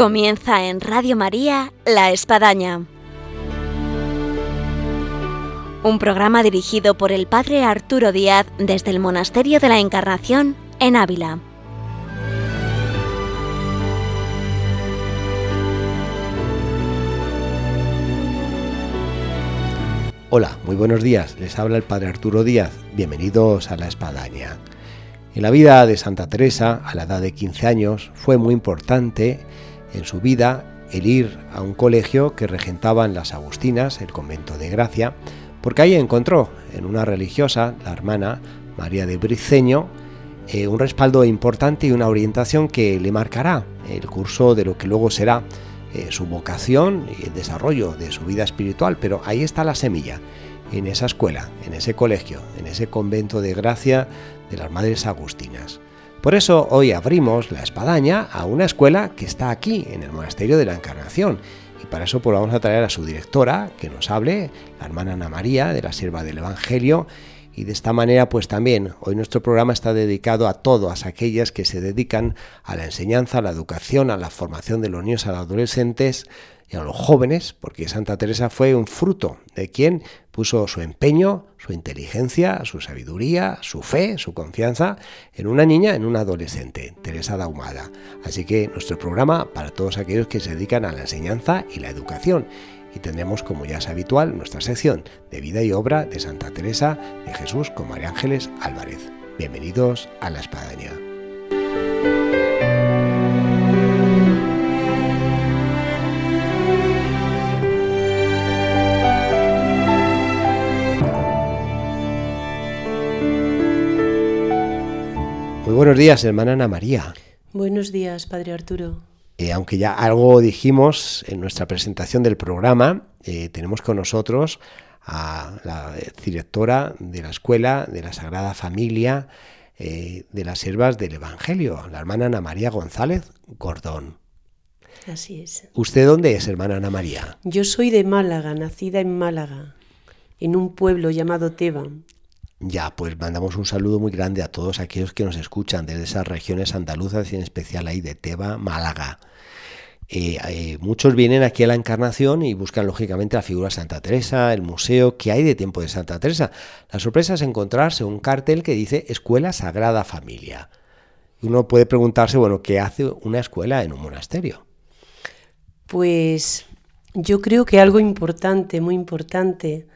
Comienza en Radio María La Espadaña. Un programa dirigido por el Padre Arturo Díaz desde el Monasterio de la Encarnación en Ávila. Hola, muy buenos días. Les habla el Padre Arturo Díaz. Bienvenidos a La Espadaña. En la vida de Santa Teresa, a la edad de 15 años, fue muy importante en su vida el ir a un colegio que regentaban las Agustinas, el convento de Gracia, porque ahí encontró en una religiosa, la hermana María de Briceño, eh, un respaldo importante y una orientación que le marcará el curso de lo que luego será eh, su vocación y el desarrollo de su vida espiritual, pero ahí está la semilla, en esa escuela, en ese colegio, en ese convento de gracia de las Madres Agustinas. Por eso hoy abrimos la espadaña a una escuela que está aquí, en el Monasterio de la Encarnación. Y para eso pues, vamos a traer a su directora, que nos hable, la hermana Ana María, de la Sierva del Evangelio. Y de esta manera, pues también, hoy nuestro programa está dedicado a todas aquellas que se dedican a la enseñanza, a la educación, a la formación de los niños, a los adolescentes, y a los jóvenes, porque Santa Teresa fue un fruto de quien puso su empeño, su inteligencia, su sabiduría, su fe, su confianza en una niña, en una adolescente, Teresa Daumada. Así que nuestro programa para todos aquellos que se dedican a la enseñanza y la educación. Y tendremos, como ya es habitual, nuestra sección de vida y obra de Santa Teresa de Jesús con María Ángeles Álvarez. Bienvenidos a la Espadaña. Muy buenos días, hermana Ana María. Buenos días, Padre Arturo. Eh, aunque ya algo dijimos en nuestra presentación del programa, eh, tenemos con nosotros a la directora de la Escuela de la Sagrada Familia eh, de las Siervas del Evangelio, la hermana Ana María González Gordón. Así es. ¿Usted dónde es, hermana Ana María? Yo soy de Málaga, nacida en Málaga, en un pueblo llamado Teba, ya, pues mandamos un saludo muy grande a todos aquellos que nos escuchan desde esas regiones andaluzas y en especial ahí de Teba, Málaga. Eh, eh, muchos vienen aquí a la Encarnación y buscan lógicamente la figura de Santa Teresa, el museo, ¿qué hay de tiempo de Santa Teresa? La sorpresa es encontrarse un cartel que dice Escuela Sagrada Familia. Uno puede preguntarse, bueno, ¿qué hace una escuela en un monasterio? Pues yo creo que algo importante, muy importante,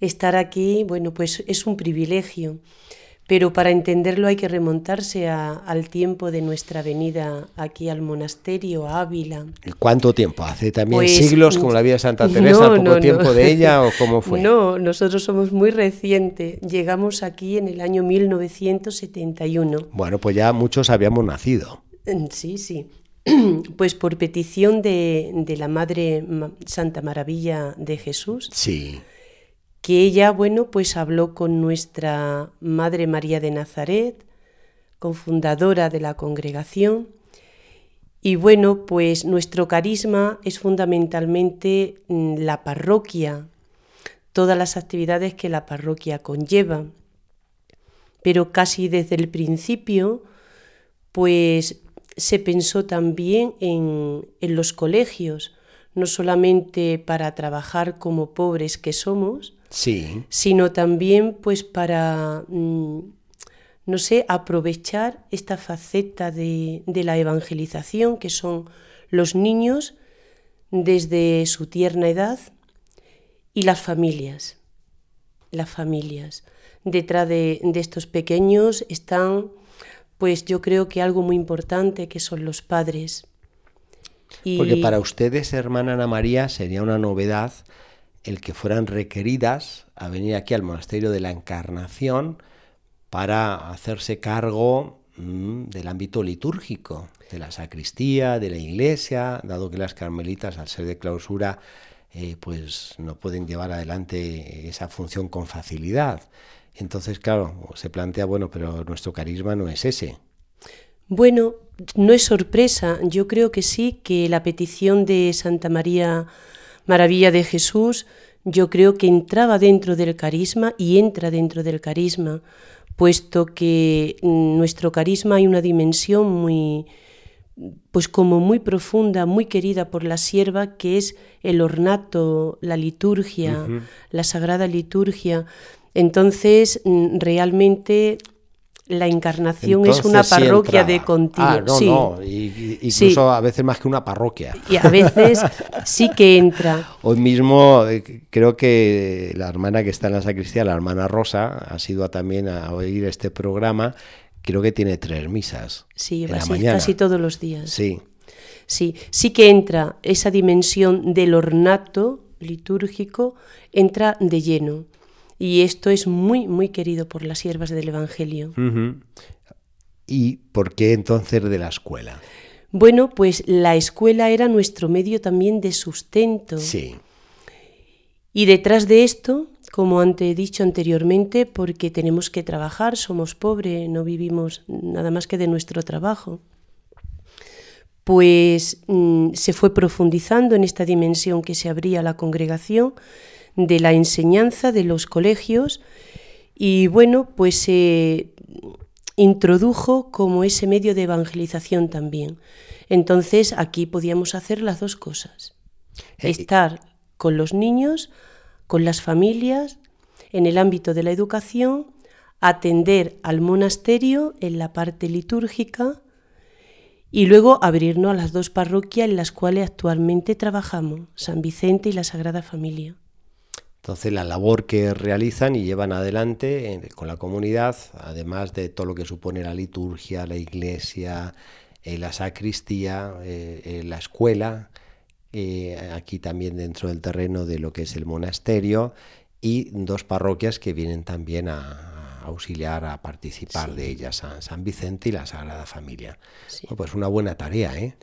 estar aquí, bueno, pues es un privilegio, pero para entenderlo hay que remontarse al tiempo de nuestra venida aquí al monasterio, a Ávila. ¿Cuánto tiempo? ¿Hace también pues, siglos como la vida de Santa Teresa, poco tiempo de ella o cómo fue? No, nosotros somos muy recientes. Llegamos aquí en el año 1971. Bueno, pues ya muchos habíamos nacido. Mm, sí, sí. Pues por petición de, de la Madre Santa Maravilla de Jesús. Sí que ella, bueno, pues habló con nuestra Madre María de Nazaret, cofundadora de la congregación, y bueno, pues nuestro carisma es fundamentalmente mm, la parroquia, todas las actividades que la parroquia conlleva. Pero casi desde el principio, pues se pensó también en, en los colegios, no solamente para trabajar como pobres que somos, sí. sino también pues para, mm, no sé, aprovechar esta faceta de, de la evangelización que son los niños desde su tierna edad y las familias. Las familias. Detrás de, de, estos pequeños están, pues yo creo que algo muy importante que son los padres. Porque para ustedes, hermana Ana María, sería una novedad el que fueran requeridas a venir aquí al monasterio de la Encarnación para hacerse cargo mm, del ámbito litúrgico, de la sacristía, de la iglesia, dado que las carmelitas al ser de clausura eh, pues no pueden llevar adelante esa función con facilidad. Entonces, claro, se plantea, bueno, pero nuestro carisma no es ese. Bueno, no es sorpresa, yo creo que sí, que la petición de Santa María Maravilla de Jesús, yo creo que entraba dentro del carisma y entra dentro del carisma, puesto que en nuestro carisma hay una dimensión muy, pues como muy profunda, muy querida por la sierva, que es el ornato, la liturgia, la sagrada liturgia. Entonces, mm, realmente la Encarnación es una parroquia de continuo. Ah, no, no, incluso a veces más que una parroquia. Y a veces sí que entra. Hoy mismo eh, creo que la hermana que está en la sacristía, la hermana Rosa, ha sido también a oír este programa. Creo que tiene tres misas. Sí, casi todos los días. Sí. Sí, sí que entra esa dimensión del ornato litúrgico, entra de lleno. Y esto es muy, muy querido por las siervas del Evangelio. ¿Y por qué entonces de la escuela? Bueno, pues la escuela era nuestro medio también de sustento. Sí. Y detrás de esto, como he dicho anteriormente, porque tenemos que trabajar, somos pobres, no vivimos nada más que de nuestro trabajo, pues mm, se fue profundizando en esta dimensión que se abría a la congregación de la enseñanza de los colegios y bueno, pues se introdujo como ese medio de evangelización también. Entonces aquí podíamos hacer las dos cosas. Eh, Estar con los niños, con las familias, en el ámbito de la educación, atender al monasterio en la parte litúrgica y luego abrirnos a las dos parroquias en las cuales actualmente trabajamos, San Vicente y la Sagrada Familia. Entonces la labor que realizan y llevan adelante eh, con la comunidad, además de todo lo que supone la liturgia, la iglesia, eh, la sacristía, eh, la escuela, aquí también dentro del terreno de lo que es el monasterio y dos parroquias que vienen también a, auxiliar, a participar de ellas, San, Vicente y la Sagrada Familia. pues una buena tarea, ¿eh?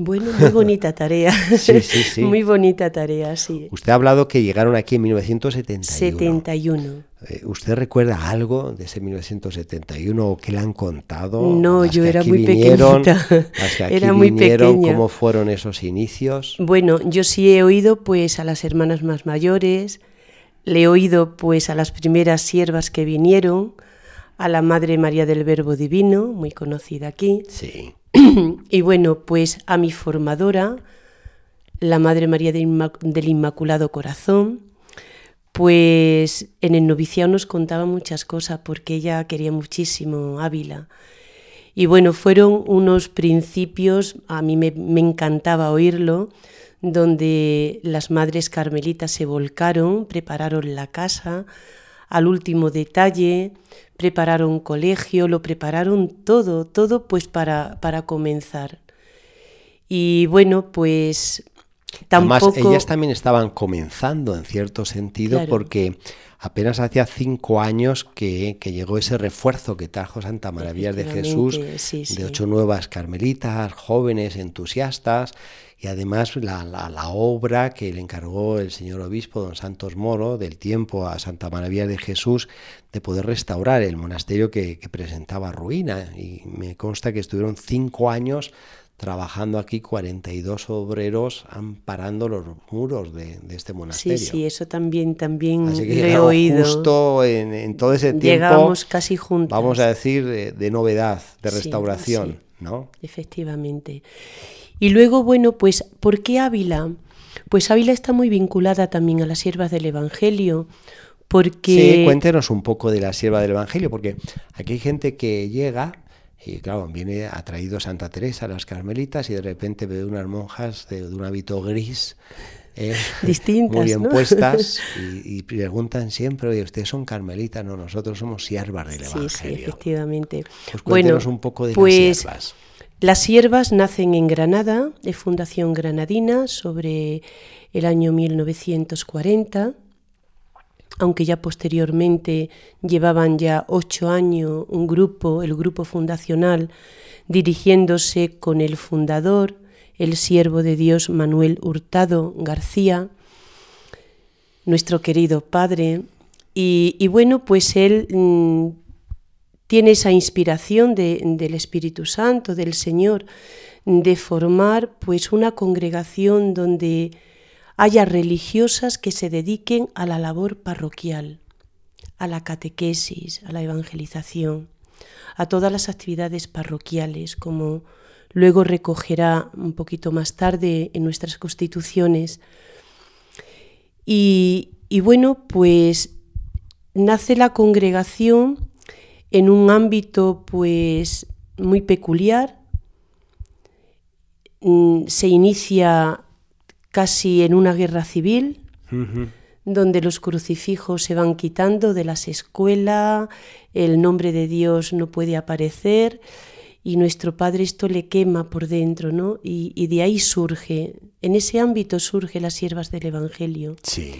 Bueno, muy bonita tarea. sí, sí, sí. Muy bonita tarea, sí. Usted ha hablado que llegaron aquí en 1971. 71. Eh, ¿Usted recuerda algo de ese 1971 o qué le han contado? No, yo era muy pequeñita. era muy pequeña. ¿Cómo fueron esos inicios? Bueno, yo sí he oído pues a las hermanas más mayores, le he oído pues a las primeras siervas que vinieron, a la Madre María del Verbo Divino, muy conocida aquí. Sí y bueno, pues a mi formadora, la Madre María del Inmaculado Corazón, pues en el noviciado nos contaba muchas cosas porque ella quería muchísimo Ávila. Y bueno, fueron unos principios, a mí me, me encantaba oírlo, donde las madres carmelitas se volcaron, prepararon la casa al último detalle, prepararon colegio, lo prepararon todo, todo pues para, para comenzar. Y bueno, pues tampoco... Además, ellas también estaban comenzando en cierto sentido porque apenas hacía cinco años que, llegó ese refuerzo que trajo Santa Maravilla de Jesús de ocho nuevas carmelitas, jóvenes, entusiastas, y además la, la, obra que le encargó el señor obispo don Santos Moro del tiempo a Santa Maravilla de Jesús de poder restaurar el monasterio que, presentaba ruina y me consta que estuvieron cinco años trabajando aquí 42 obreros amparando los muros de, este monasterio. Sí, sí, eso también, también he oído. Justo en, todo ese tiempo. Llegamos casi juntos. Vamos a decir de, novedad, de restauración, ¿no? Efectivamente. Y luego, bueno, pues, ¿por qué Ávila? Pues Ávila está muy vinculada también a las siervas del Evangelio, porque... Sí, cuéntenos un poco de la sierva del Evangelio, porque aquí hay gente que llega y claro, viene atraído Santa Teresa, las carmelitas, y de repente ve unas monjas de, un hábito gris, eh, distintas, muy bien puestas, y, preguntan siempre, oye, ¿ustedes son carmelitas? No, nosotros somos siervas del Evangelio. Sí, efectivamente. Pues cuéntenos un poco de pues, las siervas. Las siervas nacen en Granada, de Fundación Granadina, sobre el año 1940, aunque ya posteriormente llevaban ya ocho años un grupo, el grupo fundacional, dirigiéndose con el fundador, el siervo de Dios Manuel Hurtado García, nuestro querido padre, y, bueno, pues él mm, tiene esa inspiración del Espíritu Santo, del Señor, de formar pues una congregación donde haya religiosas que se dediquen a la labor parroquial, a la catequesis, a la evangelización, a todas las actividades parroquiales como luego recogerá un poquito más tarde en nuestras constituciones. Y, y bueno, pues nace la congregación en un ámbito pues muy peculiar. Mm, se inicia casi en una guerra civil, donde los crucifijos se van quitando de las escuelas, el nombre de Dios no puede aparecer y nuestro Padre esto le quema por dentro, ¿no? Y, de ahí surge, en ese ámbito surge las siervas del Evangelio. Sí.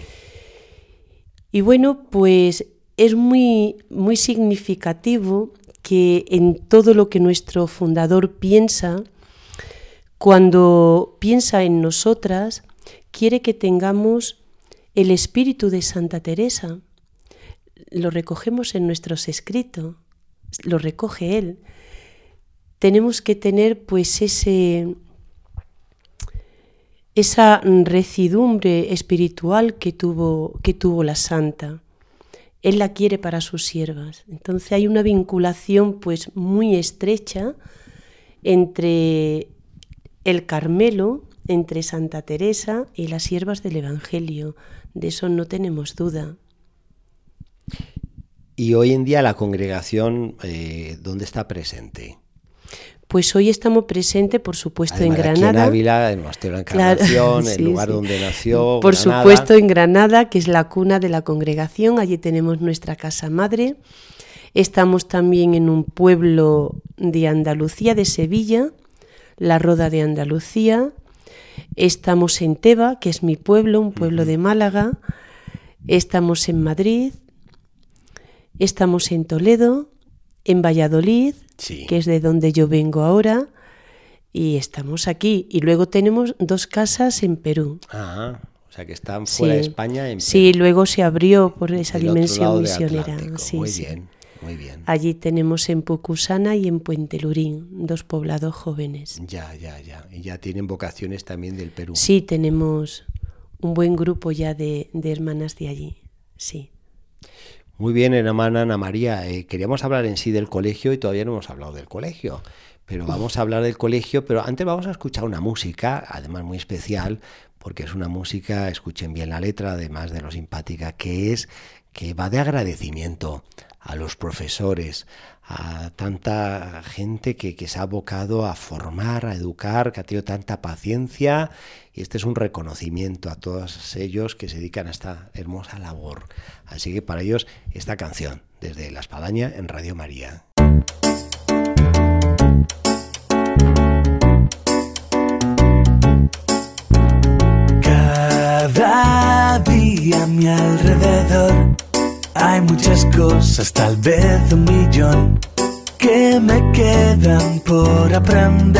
Y bueno, pues es muy, muy significativo que en todo lo que nuestro fundador piensa, cuando piensa en nosotras, quiere que tengamos el espíritu de Santa Teresa. Lo recogemos en nuestros escritos, lo recoge él. Tenemos que tener pues ese esa recidumbre espiritual que tuvo, que tuvo la santa. Él la quiere para sus siervas. Entonces hay una vinculación pues muy estrecha entre el Carmelo, entre Santa Teresa y las siervas del Evangelio. De eso no tenemos duda. Y hoy en día la congregación, eh, ¿dónde está presente? Pues hoy estamos presentes, por supuesto, en Granada. en Ávila, en Monasterio de Encarnación, el lugar donde nació. Por supuesto, en Granada, que es la cuna de la congregación. Allí tenemos nuestra casa madre. Estamos también en un pueblo de Andalucía, de Sevilla, la Roda de Andalucía. Estamos en Teba, que es mi pueblo, un pueblo de Málaga. Estamos en Madrid. Estamos en Toledo, en Valladolid que es de donde yo vengo ahora, y estamos aquí. Y luego tenemos dos casas en Perú. Ah, o sea que están fuera de España. En Perú. Sí, luego se abrió por esa dimensión misionera. muy bien, muy bien. Allí tenemos en Pucusana y en Puente Lurín, dos poblados jóvenes. Ya, ya, ya. Y ya tienen vocaciones también del Perú. Sí, tenemos un buen grupo ya de, de hermanas de allí. Sí. Muy bien, hermana Ana María. Eh, queríamos hablar en sí del colegio y todavía no hemos hablado del colegio. Pero vamos a hablar del colegio, pero antes vamos a escuchar una música, además muy especial, porque es una música, escuchen bien la letra, además de lo simpática que es, que va de agradecimiento a los profesores, a tanta gente que, que, se ha abocado a formar, a educar, que ha tenido tanta paciencia. Y este es un reconocimiento a todos ellos que se dedican a esta hermosa labor. Así que para ellos esta canción, desde La Espadaña en Radio María. Cada día a mi alrededor hay muchas cosas, tal vez un millón, que me quedan por aprender.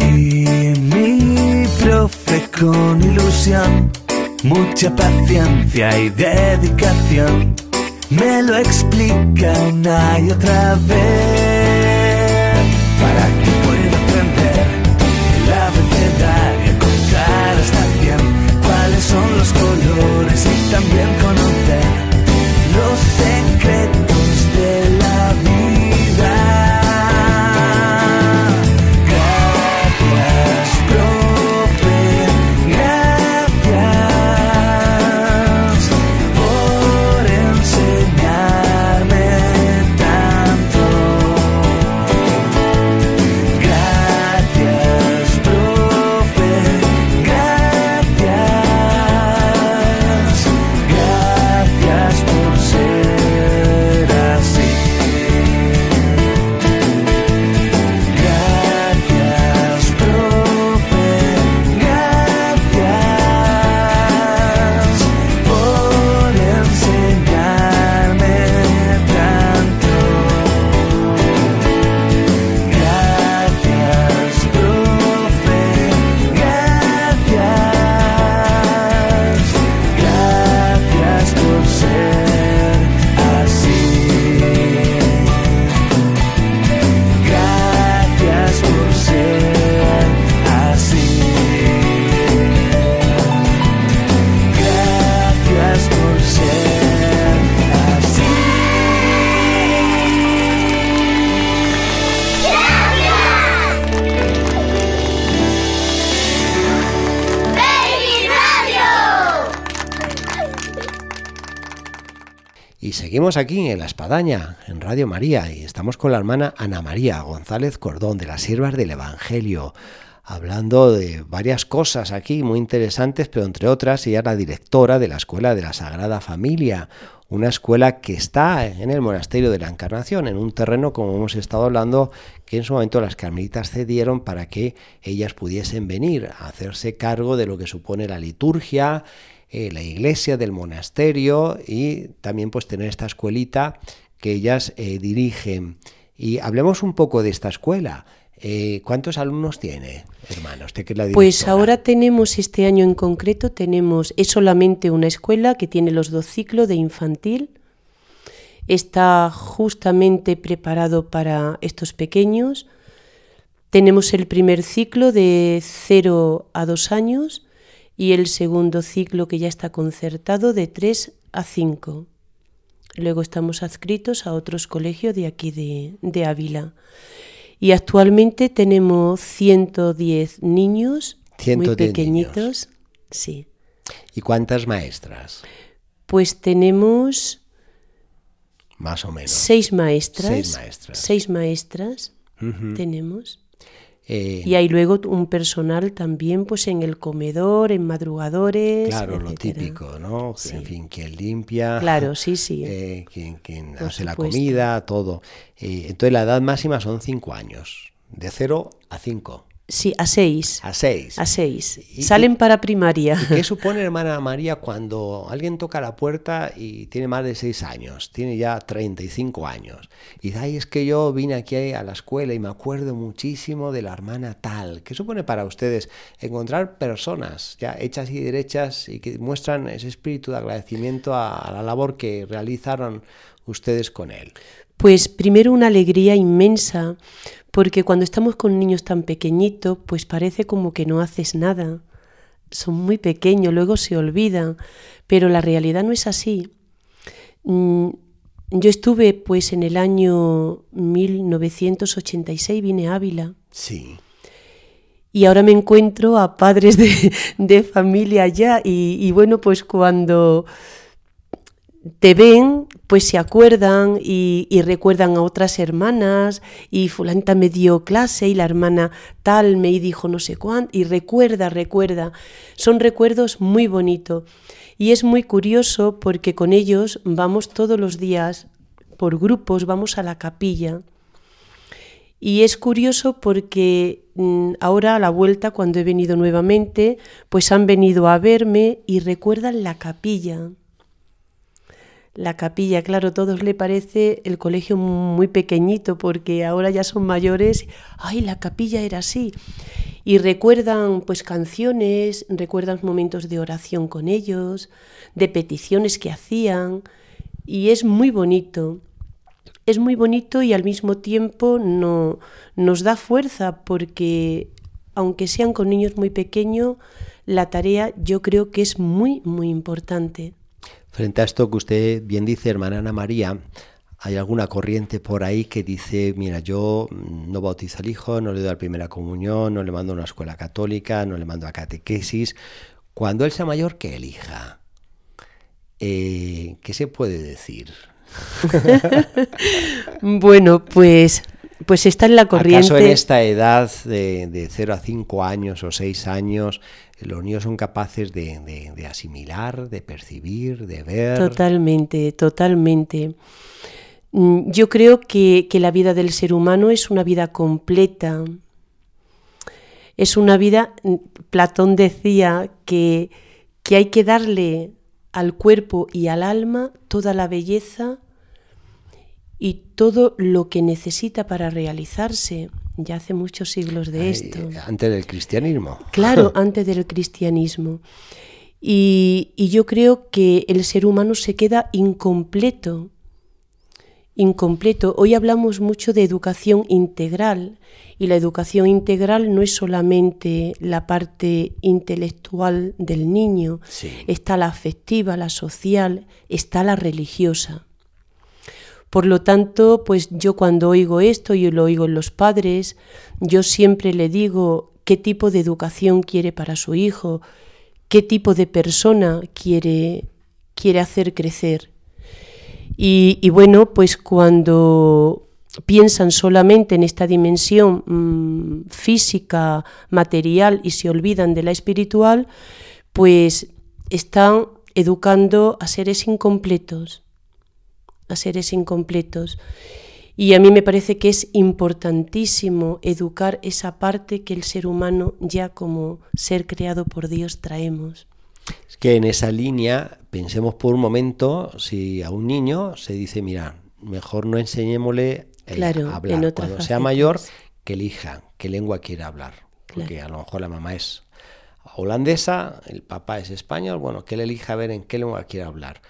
Y mi profe con ilusión, mucha paciencia y dedicación, me lo explica una y otra vez. Para que pueda aprender el abecedario, los colores y también conocer los secretos Aquí en La Espadaña, en Radio María, y estamos con la hermana Ana María González Cordón, de las Siervas del Evangelio, hablando de varias cosas aquí muy interesantes, pero entre otras ella es la directora de la Escuela de la Sagrada Familia, una escuela que está en el Monasterio de la Encarnación, en un terreno, como hemos estado hablando, que en su momento las carmelitas cedieron para que ellas pudiesen venir a hacerse cargo de lo que supone la liturgia, eh, la iglesia del monasterio y también pues tener esta escuelita que ellas eh, dirigen. Y hablemos un poco de esta escuela. Eh, ¿Cuántos alumnos tiene, hermano? Usted que es la pues ahora tenemos, este año en concreto, tenemos, es solamente una escuela que tiene los dos ciclos de infantil. Está justamente preparado para estos pequeños. Tenemos el primer ciclo de 0 a 2 años y el segundo ciclo que ya está concertado de 3 a 5. Luego estamos adscritos a otros colegios de aquí de, de Ávila. Y actualmente tenemos 110 niños muy pequeñitos. Sí. ¿Y cuántas maestras? Pues tenemos más o menos seis maestras. Seis maestras. Seis maestras tenemos. Eh, y hay luego un personal también pues en el comedor, en madrugadores. Claro, lo típico, ¿no? En fin, quien limpia. Claro, sí, sí. Eh, quien, hace la comida, todo. Eh, entonces la edad máxima son cinco años, de cero a cinco. Sí, a seis. A seis. A seis. Salen para primaria. ¿Qué supone, hermana María, cuando alguien toca la puerta y tiene más de seis años, tiene ya 35 años, y dice, ay, es que yo vine aquí a la escuela y me acuerdo muchísimo de la hermana tal? ¿Qué supone para ustedes encontrar personas ya hechas y derechas y que muestran ese espíritu de agradecimiento a la labor que realizaron ustedes con él? Pues primero una alegría inmensa, porque cuando estamos con niños tan pequeñitos, pues parece como que no haces nada. Son muy pequeños, luego se olvidan, pero la realidad no es así. Mm, yo estuve pues en el año 1986, vine a Ávila. Sí. Y ahora me encuentro a padres de, familia allá y, y bueno, pues cuando te ven, pues se acuerdan y, recuerdan a otras hermanas y fulanta me dio clase y la hermana tal me dijo no sé cuánto y recuerda, recuerda. Son recuerdos muy bonitos y es muy curioso porque con ellos vamos todos los días por grupos, vamos a la capilla. Y es curioso porque mm, ahora a la vuelta, cuando he venido nuevamente, pues han venido a verme y recuerdan la capilla la capilla, claro, todos le parece el colegio muy pequeñito porque ahora ya son mayores, ay, la capilla era así. Y recuerdan pues canciones, recuerdan momentos de oración con ellos, de peticiones que hacían y es muy bonito. Es muy bonito y al mismo tiempo no, nos da fuerza porque aunque sean con niños muy pequeños, la tarea yo creo que es muy, muy importante. Frente a esto que usted bien dice, hermana Ana María, hay alguna corriente por ahí que dice, mira, yo no bautizo al hijo, no le doy la primera comunión, no le mando a una escuela católica, no le mando a catequesis. Cuando él sea mayor, que elija. Eh, ¿Qué se puede decir? bueno, pues pues está en la corriente. ¿Acaso en esta edad de, de 0 a 5 años o 6 años los niños son capaces de, asimilar, de percibir, de ver? Totalmente, totalmente. Mm, yo creo que, la vida del ser humano es una vida completa. Es una vida, mm, Platón decía que, que hay que darle al cuerpo y al alma toda la belleza y todo lo que necesita para realizarse. Ya hace muchos siglos de esto. Antes del cristianismo. Claro, antes del cristianismo. Y, y, yo creo que el ser humano se queda incompleto. Incompleto. Hoy hablamos mucho de educación integral y la educación integral no es solamente la parte intelectual del niño, está la afectiva, la social, está la religiosa. Por lo tanto, pues yo cuando oigo esto, yo lo oigo en los padres, yo siempre le digo qué tipo de educación quiere para su hijo, qué tipo de persona quiere, quiere hacer crecer. Y, bueno, pues cuando piensan solamente en esta dimensión mm, física, material y se olvidan de la espiritual, pues están educando a seres incompletos, a seres incompletos. Y a mí me parece que es importantísimo educar esa parte que el ser humano ya como ser creado por Dios traemos. Es que en esa línea pensemos por un momento si a un niño se dice, mira, mejor no enseñémosle eh, a hablar. Cuando sea mayor, que elija qué lengua quiere hablar. Porque a lo mejor la mamá es holandesa, el papá es español, bueno, que él elija ver en qué lengua quiere hablar.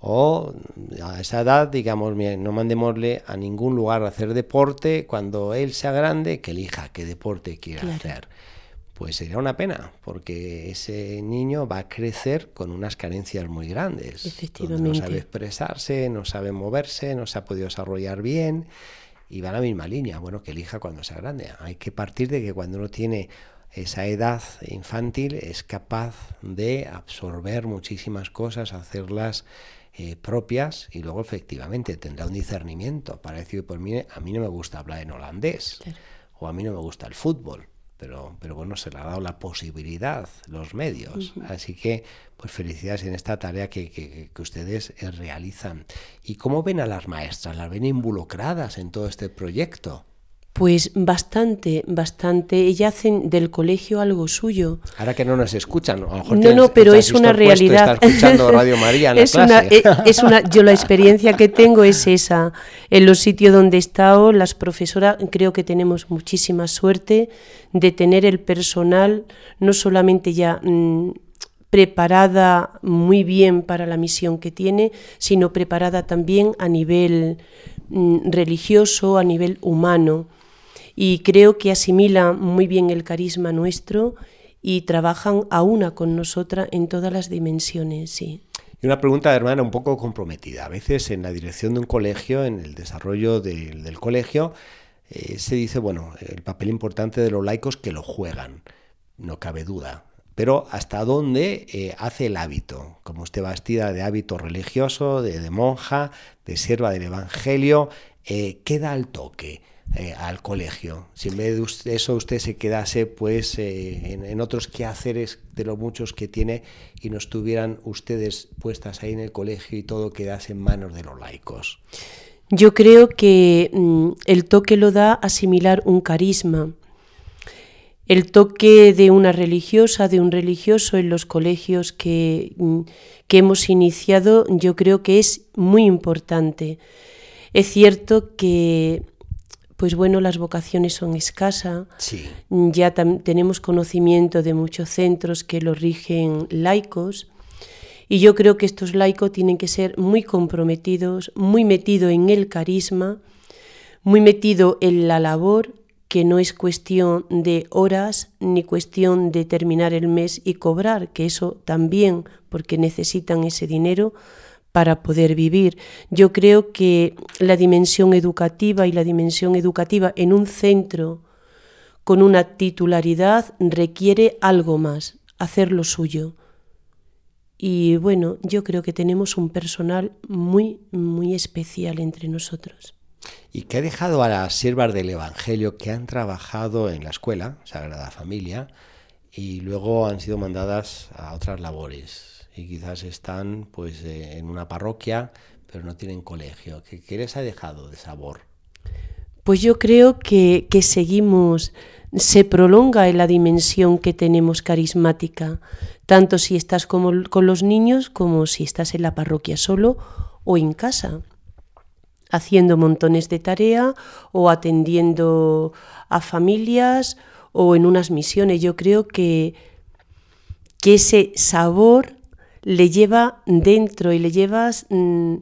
O a esa edad, digamos, no mandémosle a ningún lugar a hacer deporte, cuando él sea grande, que elija qué deporte quiere hacer. Pues sería una pena, porque ese niño va a crecer con unas carencias muy grandes. Efectivamente. No sabe expresarse, no sabe moverse, no se ha podido desarrollar bien y va a la misma línea. Bueno, que elija cuando sea grande. Hay que partir de que cuando uno tiene esa edad infantil es capaz de absorber muchísimas cosas, hacerlas eh, propias y luego efectivamente tendrá un discernimiento para decir, pues mire, a mí no me gusta hablar en holandés o a mí no me gusta el fútbol. Pero, pero bueno, se le ha dado la posibilidad, los medios. Así que, pues felicidades en esta tarea que, que, que, ustedes eh, realizan. ¿Y cómo ven a las maestras? ¿Las ven involucradas en todo este proyecto? Pues bastante, bastante. Ellas hacen del colegio algo suyo. Ahora que no nos escuchan, a lo mejor no, no, pero es una realidad. escuchando Radio María en es la clase. Una, eh, es una, yo la experiencia que tengo es esa. En los sitios donde he estado, las profesoras, creo que tenemos muchísima suerte de tener el personal no solamente ya mm, preparada muy bien para la misión que tiene, sino preparada también a nivel mm, religioso, a nivel humano y creo que asimila muy bien el carisma nuestro y trabajan a una con nosotras en todas las dimensiones, sí. Y una pregunta, hermana, un poco comprometida. A veces en la dirección de un colegio, en el desarrollo del colegio, eh, se dice, bueno, el papel importante de los laicos que lo juegan, no cabe duda. Pero hasta dónde eh, hace el hábito, como usted vestida de hábito religioso, de, monja, de sierva del Evangelio, eh, ¿qué da el toque? Eh, al colegio. Si en vez de eso usted se quedase pues eh, en, otros quehaceres de los muchos que tiene y no estuvieran ustedes puestas ahí en el colegio y todo quedase en manos de los laicos. Yo creo que mm, el toque lo da asimilar un carisma. El toque de una religiosa, de un religioso en los colegios que, mm, que hemos iniciado, yo creo que es muy importante. Es cierto que pues bueno, las vocaciones son escasas. Ya tenemos conocimiento de muchos centros que lo rigen laicos. Y yo creo que estos laicos tienen que ser muy comprometidos, muy metidos en el carisma, muy metidos en la labor, que no es cuestión de horas ni cuestión de terminar el mes y cobrar, que eso también, porque necesitan ese dinero, para poder vivir. Yo creo que la dimensión educativa y la dimensión educativa en un centro con una titularidad requiere algo más, hacer lo suyo. Y bueno, yo creo que tenemos un personal muy, muy especial entre nosotros. ¿Y qué ha dejado a las siervas del Evangelio que han trabajado en la escuela, Sagrada Familia, y luego han sido mandadas a otras labores? Y quizás están pues eh, en una parroquia, pero no tienen colegio. ¿Qué, les ha dejado de sabor? Pues yo creo que, seguimos, se prolonga en la dimensión que tenemos carismática, tanto si estás con los niños como si estás en la parroquia solo o en casa, haciendo montones de tarea o atendiendo a familias o en unas misiones. Yo creo que, que ese sabor le lleva dentro y le llevas mm,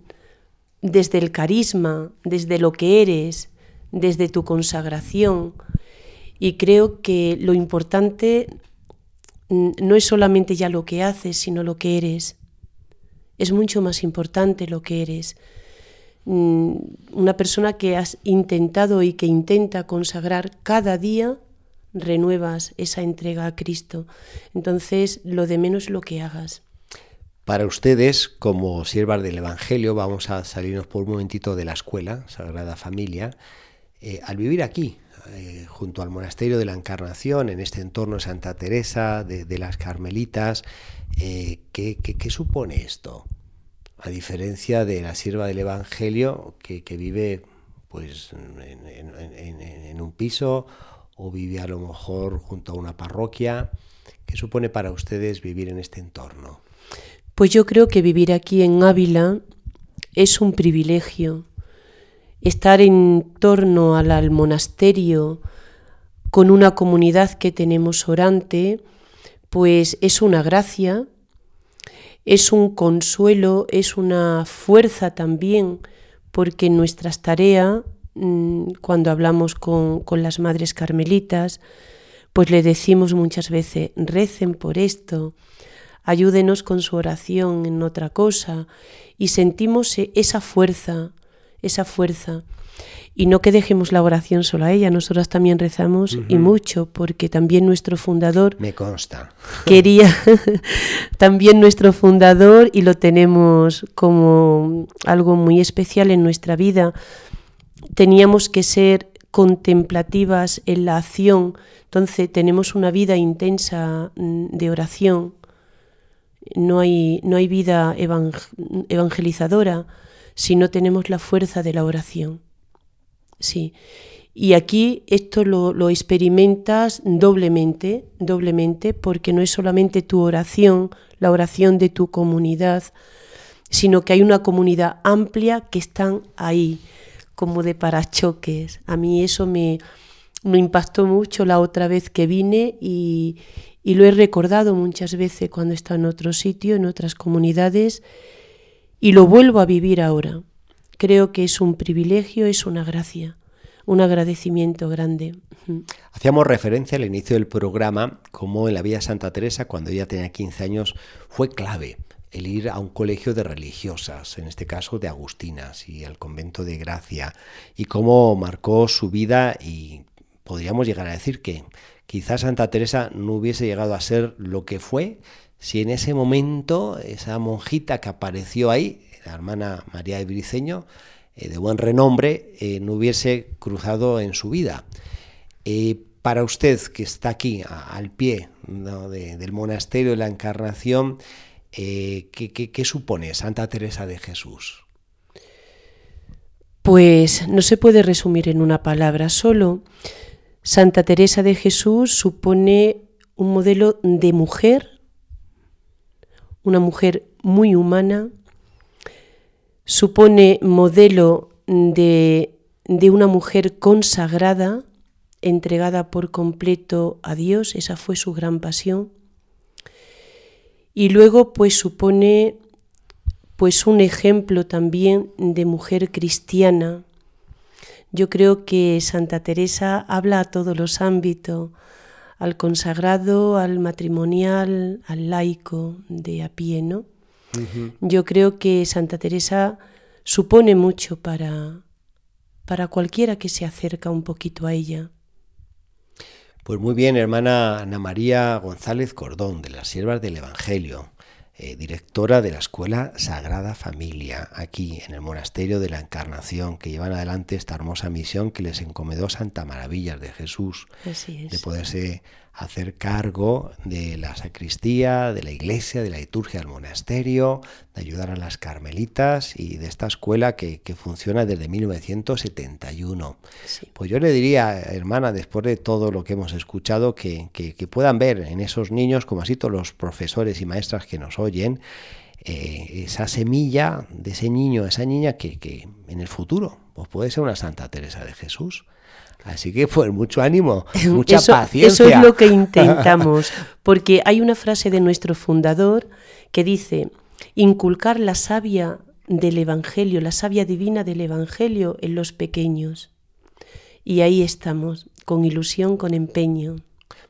desde el carisma, desde lo que eres, desde tu consagración. Y creo que lo importante mm, no es solamente ya lo que haces, sino lo que eres. Es mucho más importante lo que eres. Mm, una persona que has intentado y que intenta consagrar cada día, renuevas esa entrega a Cristo. Entonces, lo de menos lo que hagas. Para ustedes, como siervas del Evangelio, vamos a salirnos por un momentito de la escuela, Sagrada Familia, eh, al vivir aquí, eh, junto al monasterio de la Encarnación, en este entorno de Santa Teresa, de, las Carmelitas, eh, ¿qué, supone esto? A diferencia de la sierva del Evangelio que, vive pues, en, un piso o vive a lo mejor junto a una parroquia, ¿qué supone para ustedes vivir en este entorno? Pues yo creo que vivir aquí en Ávila es un privilegio. Estar en torno al, monasterio con una comunidad que tenemos orante, pues es una gracia, es un consuelo, es una fuerza también, porque nuestras tareas, mm, cuando hablamos con las madres carmelitas, pues le decimos muchas veces, recen por esto, ayúdenos con su oración en otra cosa, y sentimos e, esa fuerza, esa fuerza. Y no que dejemos la oración solo a ella, nosotras también rezamos y mucho, porque también nuestro fundador... Me consta. Quería, también nuestro fundador, y lo tenemos como algo muy especial en nuestra vida, teníamos que ser contemplativas en la acción, entonces tenemos una vida intensa mm, de oración, no hay, no hay vida evangelizadora, si no tenemos la fuerza de la oración. Sí. Y aquí esto lo, lo, experimentas doblemente, doblemente, porque no es solamente tu oración, la oración de tu comunidad, sino que hay una comunidad amplia que están ahí, como de parachoques. A mí eso me, me impactó mucho la otra vez que vine y, y lo he recordado muchas veces cuando está en otro sitio, en otras comunidades, y lo vuelvo a vivir ahora. Creo que es un privilegio, es una gracia, un agradecimiento grande. Hacíamos referencia al inicio del programa como en la Villa Santa Teresa, cuando ella tenía 15 años, fue clave el ir a un colegio de religiosas, en este caso de agustinas, y al convento de Gracia, y cómo marcó su vida y podríamos llegar a decir que quizás Santa Teresa no hubiese llegado a ser lo que fue si en ese momento esa monjita que apareció ahí, la hermana María de Briceño, eh, de buen renombre, eh, no hubiese cruzado en su vida. Eh, para usted que está aquí al pie del monasterio de la Encarnación, ¿qué, qué supone Santa Teresa de Jesús? Pues no se puede resumir en una palabra solo. Santa Teresa de Jesús supone un modelo de mujer una mujer muy humana, supone modelo de, de una mujer consagrada, entregada por completo a Dios, esa fue su gran pasión. Y luego pues supone pues un ejemplo también de mujer cristiana. Yo creo que Santa Teresa habla a todos los ámbitos, al consagrado, al matrimonial, al laico de a pie, ¿no? Yo creo que Santa Teresa supone mucho para, para cualquiera que se acerca un poquito a ella. Pues muy bien, hermana Ana María González Cordón, de las Siervas del Evangelio. Eh, directora de la Escuela Sagrada Familia, aquí en el Monasterio de la Encarnación, que llevan adelante esta hermosa misión que les encomendó Santa Maravillas de Jesús, de poderse hacer cargo de la sacristía, de la iglesia, de la liturgia del monasterio, de ayudar a las carmelitas y de esta escuela que, funciona desde 1971. Pues yo le diría, hermana, después de todo lo que hemos escuchado, que, puedan ver en esos niños, como así todos los profesores y maestras que nos oyen, eh, esa semilla de ese niño, esa niña que, que en el futuro pues puede ser una Santa Teresa de Jesús. Así que pues mucho ánimo, mucha paciencia. Eso es lo que intentamos, porque hay una frase de nuestro fundador que dice, inculcar la savia del Evangelio, la savia divina del Evangelio en los pequeños. Y ahí estamos, con ilusión, con empeño.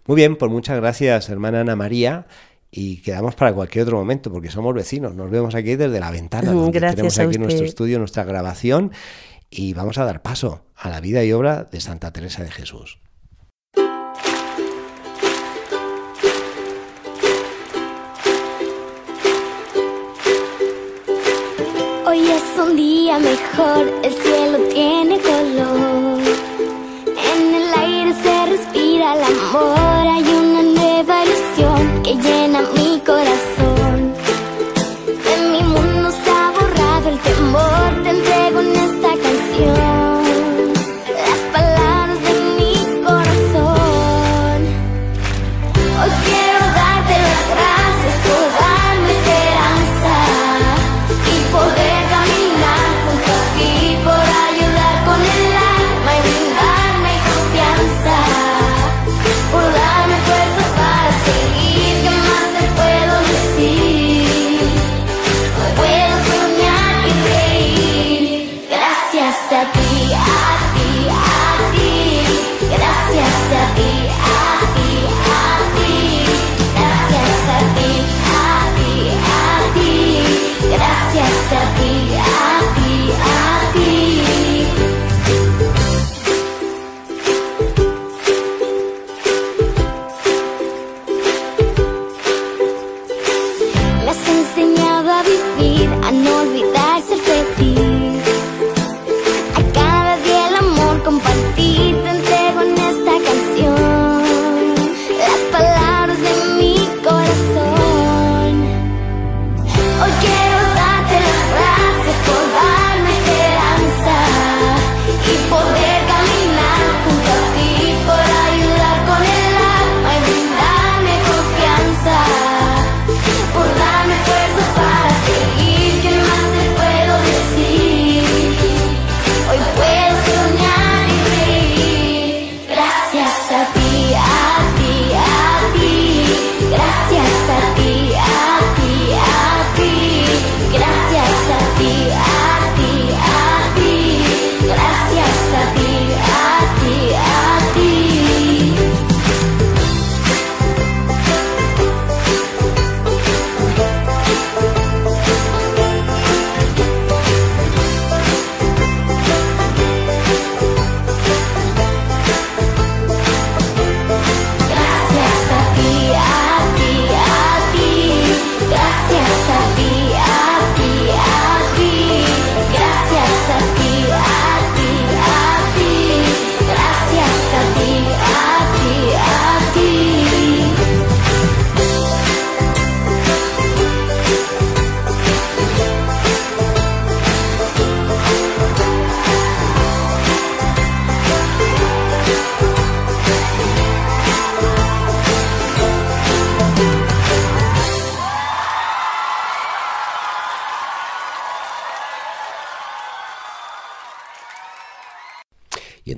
Muy bien, pues muchas gracias, hermana Ana María. Y quedamos para cualquier otro momento, porque somos vecinos. Nos vemos aquí desde la ventana, donde tenemos aquí nuestro estudio, nuestra grabación y vamos a dar paso a la vida y obra de Santa Teresa de Jesús. Hoy es un día mejor, el cielo tiene color. En el aire se respira el amor, hay una nueva ilusión que llena mi corazón.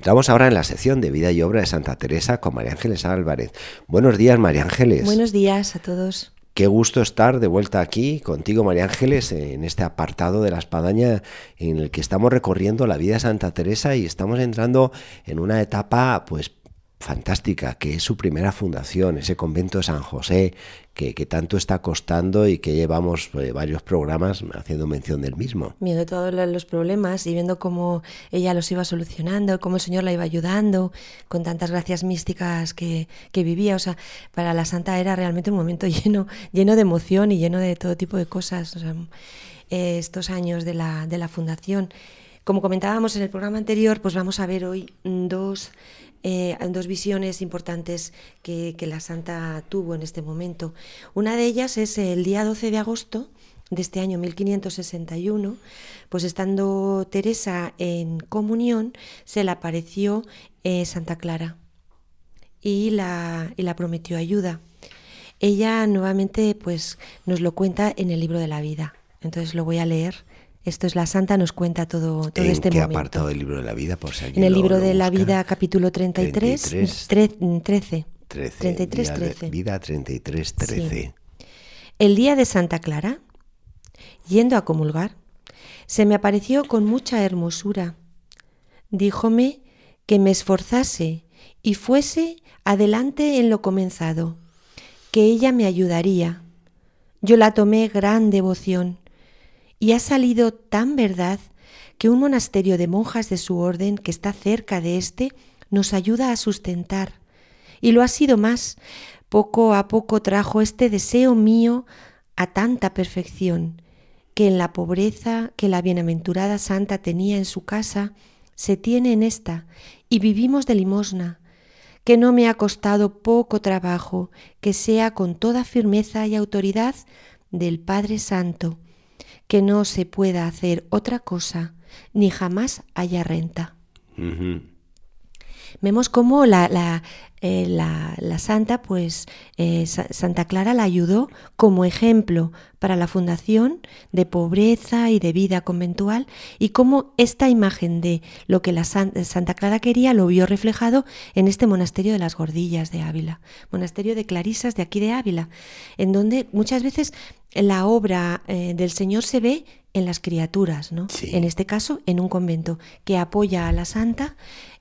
Entramos ahora en la sección de vida y obra de Santa Teresa con María Ángeles Álvarez. Buenos días, María Ángeles. Buenos días a todos. Qué gusto estar de vuelta aquí contigo, María Ángeles, en este apartado de la espadaña en el que estamos recorriendo la vida de Santa Teresa y estamos entrando en una etapa, pues, fantástica, que es su primera fundación, ese convento de San José, que, que tanto está costando y que llevamos eh, varios programas haciendo mención del mismo. Viendo todos lo- los problemas y viendo cómo ella los iba solucionando, cómo el Señor la iba ayudando, con tantas gracias místicas que, que vivía. O sea, para la Santa era realmente un momento lleno, lleno de emoción y lleno de todo tipo de cosas. O sea, eh, estos años de la, de la fundación. Como comentábamos en el programa anterior, pues vamos a ver hoy dos, eh, dos visiones importantes que, la Santa tuvo en este momento. Una de ellas es el día 12 de agosto de este año 1561, pues estando Teresa en comunión, se le apareció eh, Santa Clara y la, y la prometió ayuda. Ella nuevamente pues nos lo cuenta en el libro de la vida. Entonces lo voy a leer. Esto es la Santa, nos cuenta todo, todo ¿En este qué momento. apartado del libro de la vida? Por si En el lo- libro lo de la busca. vida, capítulo 33, 33, tre- 13. 13, 33, Día de- 13. Vida 33, 13. El día de Santa Clara, yendo a comulgar, se me apareció con mucha hermosura. Díjome que me esforzase y fuese adelante en lo comenzado, que ella me ayudaría. Yo la tomé gran devoción y ha salido tan verdad que un monasterio de monjas de su orden que está cerca de este nos ayuda a sustentar. Y lo ha sido más. Poco a poco trajo este deseo mío a tanta perfección que en la pobreza que la bienaventurada santa tenía en su casa, se tiene en esta, y vivimos de limosna, que no me ha costado poco trabajo, que sea con toda firmeza y autoridad del Padre Santo, que no se pueda hacer otra cosa, ni jamás haya renta. Vemos cómo la, la, eh, la, santa, pues eh, Santa Clara la ayudó como ejemplo para la fundación de pobreza y de vida conventual y cómo esta imagen de lo que la Santa Clara quería lo vio reflejado en este monasterio de las Gordillas de Ávila, monasterio de Clarisas de aquí de Ávila, en donde muchas veces la obra eh, del Señor se ve en las criaturas, ¿no? En este caso, en un convento que apoya a la santa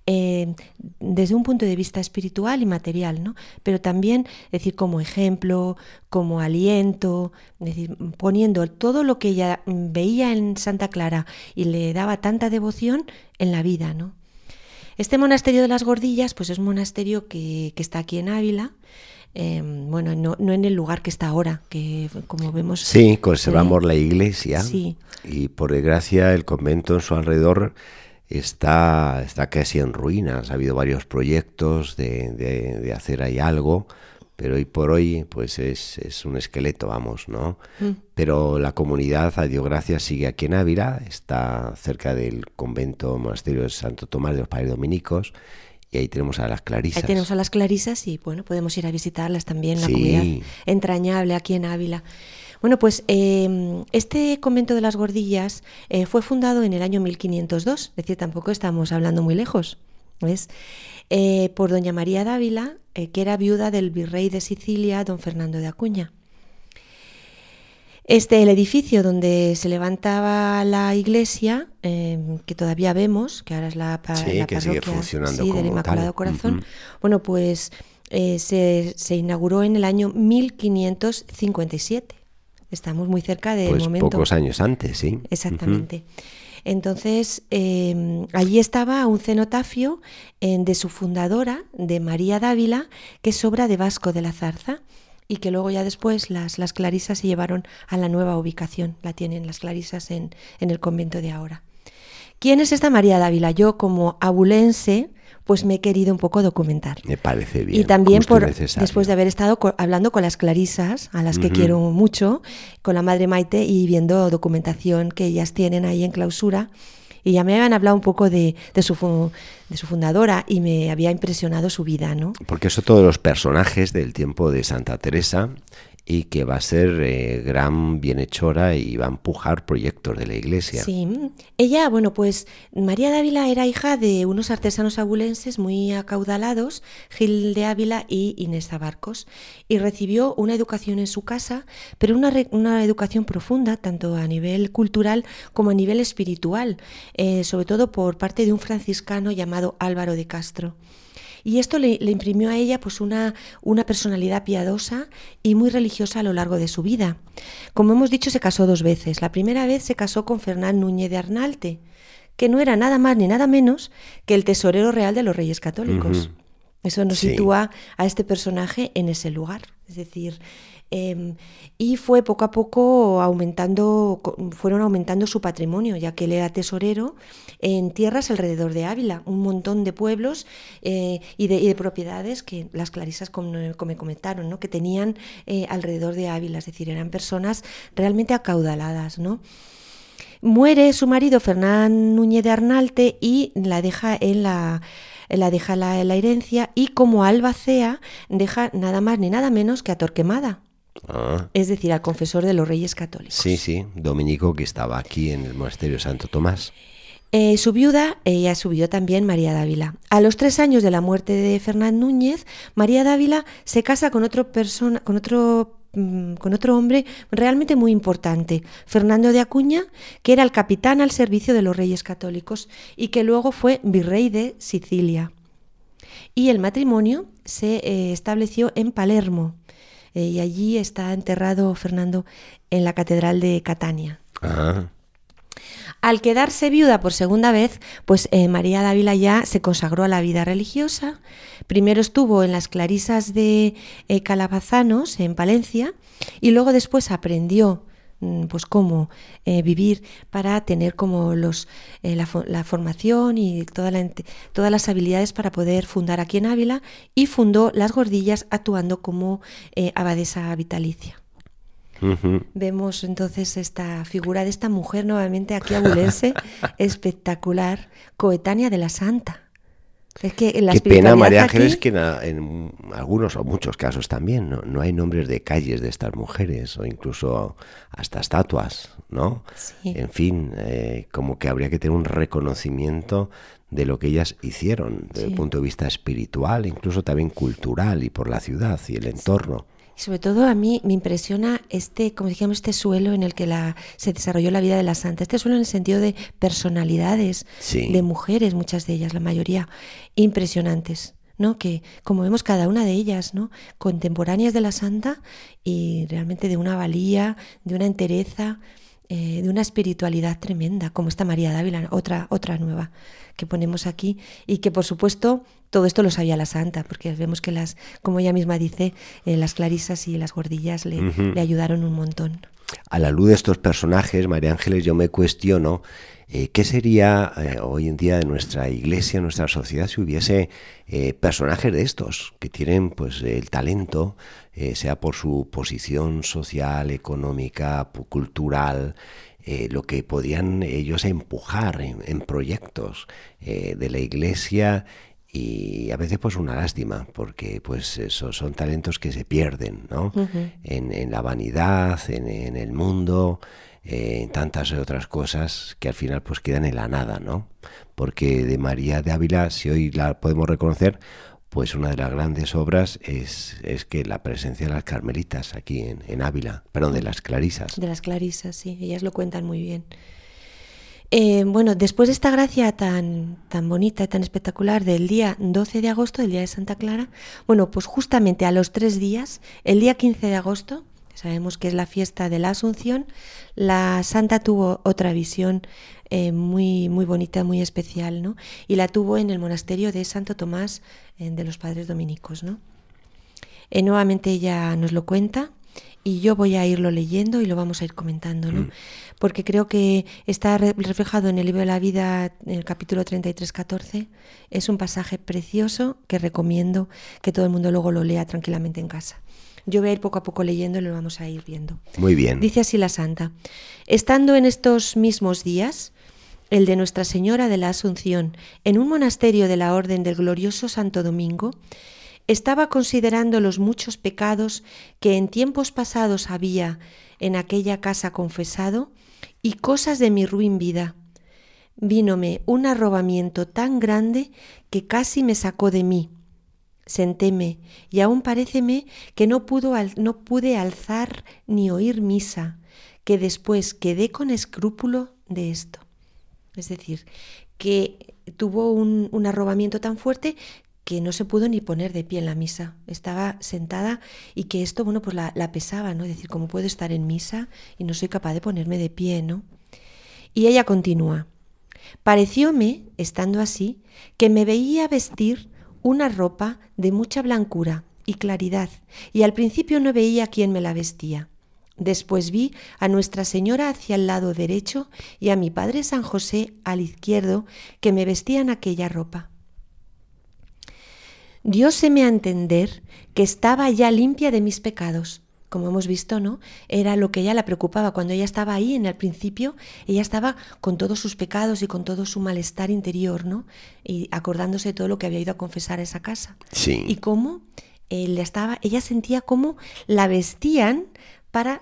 eh, desde un punto de vista espiritual y material, ¿no? Pero también, decir, como ejemplo, como aliento, decir, poniendo todo lo que ella veía en Santa Clara y le daba tanta devoción en la vida, ¿no? Este monasterio de las Gordillas, pues es un monasterio que, está aquí en Ávila, em, bueno, no, en el lugar que está ahora, que como vemos... Sí, conservamos la iglesia sí. y por desgracia el convento en su alrededor está, está casi en ruinas. Ha habido varios proyectos de, de, hacer ahí algo, pero hoy por hoy pues es, es un esqueleto, vamos, ¿no? Mm. Pero la comunidad, a Dios gracias, sigue aquí en Ávila, está cerca del convento monasterio de Santo Tomás de los Padres Dominicos, y ahí tenemos a las clarisas. Ahí tenemos a las clarisas y bueno, podemos ir a visitarlas también, la comunidad entrañable aquí en Ávila. Bueno, pues em, este convento de las Gordillas eh, fue fundado en el año 1502, es decir, tampoco estamos hablando muy lejos, ¿ves? Eh, por doña María Dávila, eh, que era viuda del virrey de Sicilia, don Fernando de Acuña. Este, el edificio donde se levantaba la iglesia, em, que todavía vemos, que ahora es la, parroquia del Inmaculado Corazón, bueno, pues se, se, inauguró en el año 1557. Estamos muy cerca del pues momento. Pocos años antes, sí. Exactamente. Entonces, em, allí estaba un cenotafio de su fundadora, de María Dávila, que es obra de Vasco de la Zarza y que luego ya después las, las clarisas se llevaron a la nueva ubicación. La tienen las clarisas en, en el convento de ahora. ¿Quién es esta María Dávila? Yo como abulense, pues me he querido un poco documentar. Me parece bien. Y también por, después de haber estado hablando con las clarisas, a las que quiero mucho, con la madre Maite y viendo documentación que ellas tienen ahí en clausura. Y ya me habían hablado un poco de, de, su, de su fundadora y me había impresionado su vida, ¿no? Porque eso todos los personajes del tiempo de Santa Teresa y que va a ser eh, gran bienhechora y va a empujar proyectos de la iglesia. Sí, ella, bueno, pues María de Ávila era hija de unos artesanos abulenses muy acaudalados, Gil de Ávila y Inés Zabarcos, y recibió una educación en su casa, pero una, una educación profunda, tanto a nivel cultural como a nivel espiritual, eh, sobre todo por parte de un franciscano llamado Álvaro de Castro. Y esto le, imprimió a ella pues una, una personalidad piadosa y muy religiosa a lo largo de su vida. Como hemos dicho, se casó dos veces. La primera vez se casó con Fernán Núñez de Arnalte, que no era nada más ni nada menos que el tesorero real de los Reyes Católicos. Eso nos sitúa a este personaje en ese lugar. Es decir, Em, y fue poco a poco aumentando, fueron aumentando su patrimonio, ya que él era tesorero en tierras alrededor de Ávila, un montón de pueblos eh, y, de, propiedades que las clarisas, como, me comentaron, ¿no? que tenían eh, alrededor de Ávila, es decir, eran personas realmente acaudaladas. ¿no? Muere su marido Fernán Núñez de Arnalte y la deja en la la deja la, la herencia y como albacea deja nada más ni nada menos que a Torquemada, Ah. Es decir, al confesor de los reyes católicos. Sí, sí, Dominico que estaba aquí en el monasterio Santo Tomás. Eh, su viuda, ella subió también María Dávila. A los tres años de la muerte de Fernán Núñez, María Dávila se casa con otro persona, con otro mm, con otro hombre realmente muy importante, Fernando de Acuña, que era el capitán al servicio de los reyes católicos y que luego fue virrey de Sicilia. Y el matrimonio se eh, estableció en Palermo, eh, y allí está enterrado Fernando en la Catedral de Catania. Ah. Al quedarse viuda por segunda vez, pues eh, María Dávila ya se consagró a la vida religiosa. Primero estuvo en las clarisas de eh, Calabazanos, en Palencia, y luego después aprendió pues cómo eh, vivir para tener como los eh, la, formación y toda todas las habilidades para poder fundar aquí en Ávila y fundó las gordillas actuando como eh, abadesa vitalicia. Vemos entonces esta figura de esta mujer nuevamente aquí abulense, espectacular, coetánea de la santa. Es que en Qué pena, María Ángeles, que en, algunos o muchos casos también no, hay nombres de calles de estas mujeres o incluso hasta estatuas, ¿no? En fin, eh, como que habría que tener un reconocimiento de lo que ellas hicieron desde el punto de vista espiritual, incluso también cultural y por la ciudad y el entorno. Y sobre todo a mí me impresiona este, como decíamos, este suelo en el que la, se desarrolló la vida de la santa. Este suelo en el sentido de personalidades, de mujeres, muchas de ellas, la mayoría, impresionantes. ¿no? que como vemos cada una de ellas, ¿no? contemporáneas de la santa y realmente de una valía, de una entereza, eh, de una espiritualidad tremenda, como esta María Dávila, otra, otra nueva que ponemos aquí, y que por supuesto todo esto lo sabía la santa, porque vemos que las, como ella misma dice, eh, las clarisas y las gordillas le, le, ayudaron un montón. A la luz de estos personajes, María Ángeles, yo me cuestiono eh, qué sería hoy en día de nuestra iglesia, nuestra sociedad, si hubiese personajes de estos, que tienen pues el talento, eh, sea por su posición social, económica, cultural, eh, lo que podían ellos empujar en, proyectos eh, de la iglesia y a veces pues una lástima porque pues esos son talentos que se pierden ¿no? en, la vanidad en, el mundo en tantas otras cosas que al final pues quedan en la nada no porque de María de Ávila si hoy la podemos reconocer pues una de las grandes obras es, es que la presencia de las carmelitas aquí en, en, Ávila, perdón, de las clarisas. De las clarisas, sí, ellas lo cuentan muy bien. Eh, bueno, después de esta gracia tan, tan bonita, tan espectacular del día 12 de agosto, del día de Santa Clara, bueno, pues justamente a los tres días, el día 15 de agosto, sabemos que es la fiesta de la Asunción, la Santa tuvo otra visión eh, muy, muy bonita, muy especial, ¿no? Y la tuvo en el monasterio de Santo Tomás eh, de los Padres Dominicos, ¿no? Eh, nuevamente ella nos lo cuenta y yo voy a irlo leyendo y lo vamos a ir comentando, ¿no? Mm. Porque creo que está reflejado en el libro de la vida, en el capítulo 33, 14. Es un pasaje precioso que recomiendo que todo el mundo luego lo lea tranquilamente en casa. Yo voy a ir poco a poco leyendo y lo vamos a ir viendo. Muy bien. Dice así la santa. Estando en estos mismos días, el de Nuestra Señora de la Asunción, en un monasterio de la Orden del Glorioso Santo Domingo, estaba considerando los muchos pecados que en tiempos pasados había en aquella casa confesado y cosas de mi ruin vida. Vínome un arrobamiento tan grande que casi me sacó de mí. Sentéme y aún paréceme que no, pude alzar ni oír misa, que después quedé con escrúpulo de esto. Es decir, que tuvo un, arrobamiento tan fuerte que no se pudo ni poner de pie en la misa. Estaba sentada y que esto, bueno, pues la, pesaba, ¿no? Es decir, ¿cómo puedo estar en misa y no soy capaz de ponerme de pie, ¿no? Y ella continúa. Parecióme, estando así, que me veía vestir una ropa de mucha blancura y claridad, y al principio no veía quién me la vestía. Después vi a Nuestra Señora hacia el lado derecho y a mi Padre San José al izquierdo que me vestían aquella ropa. Dioseme a entender que estaba ya limpia de mis pecados. Como hemos visto, ¿no? Era lo que ella la preocupaba. Cuando ella estaba ahí en el principio, ella estaba con todos sus pecados y con todo su malestar interior, ¿no? Y acordándose de todo lo que había ido a confesar a esa casa. Sí. Y cómo él estaba, ella sentía cómo la vestían para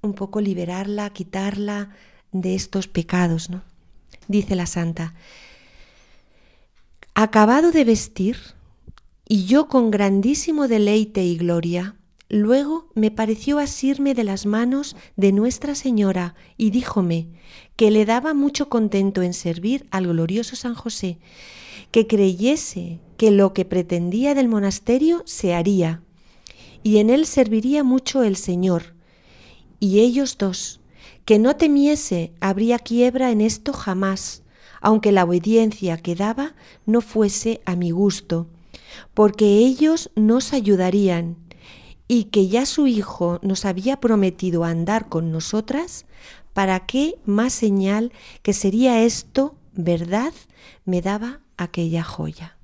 un poco liberarla, quitarla de estos pecados, ¿no? Dice la santa, acabado de vestir, y yo con grandísimo deleite y gloria, luego me pareció asirme de las manos de Nuestra Señora y díjome que le daba mucho contento en servir al glorioso San José, que creyese que lo que pretendía del monasterio se haría, y en él serviría mucho el Señor. Y ellos dos, que no temiese habría quiebra en esto jamás, aunque la obediencia que daba no fuese a mi gusto, porque ellos nos ayudarían, y que ya su Hijo nos había prometido andar con nosotras, ¿para qué más señal que sería esto verdad me daba aquella joya?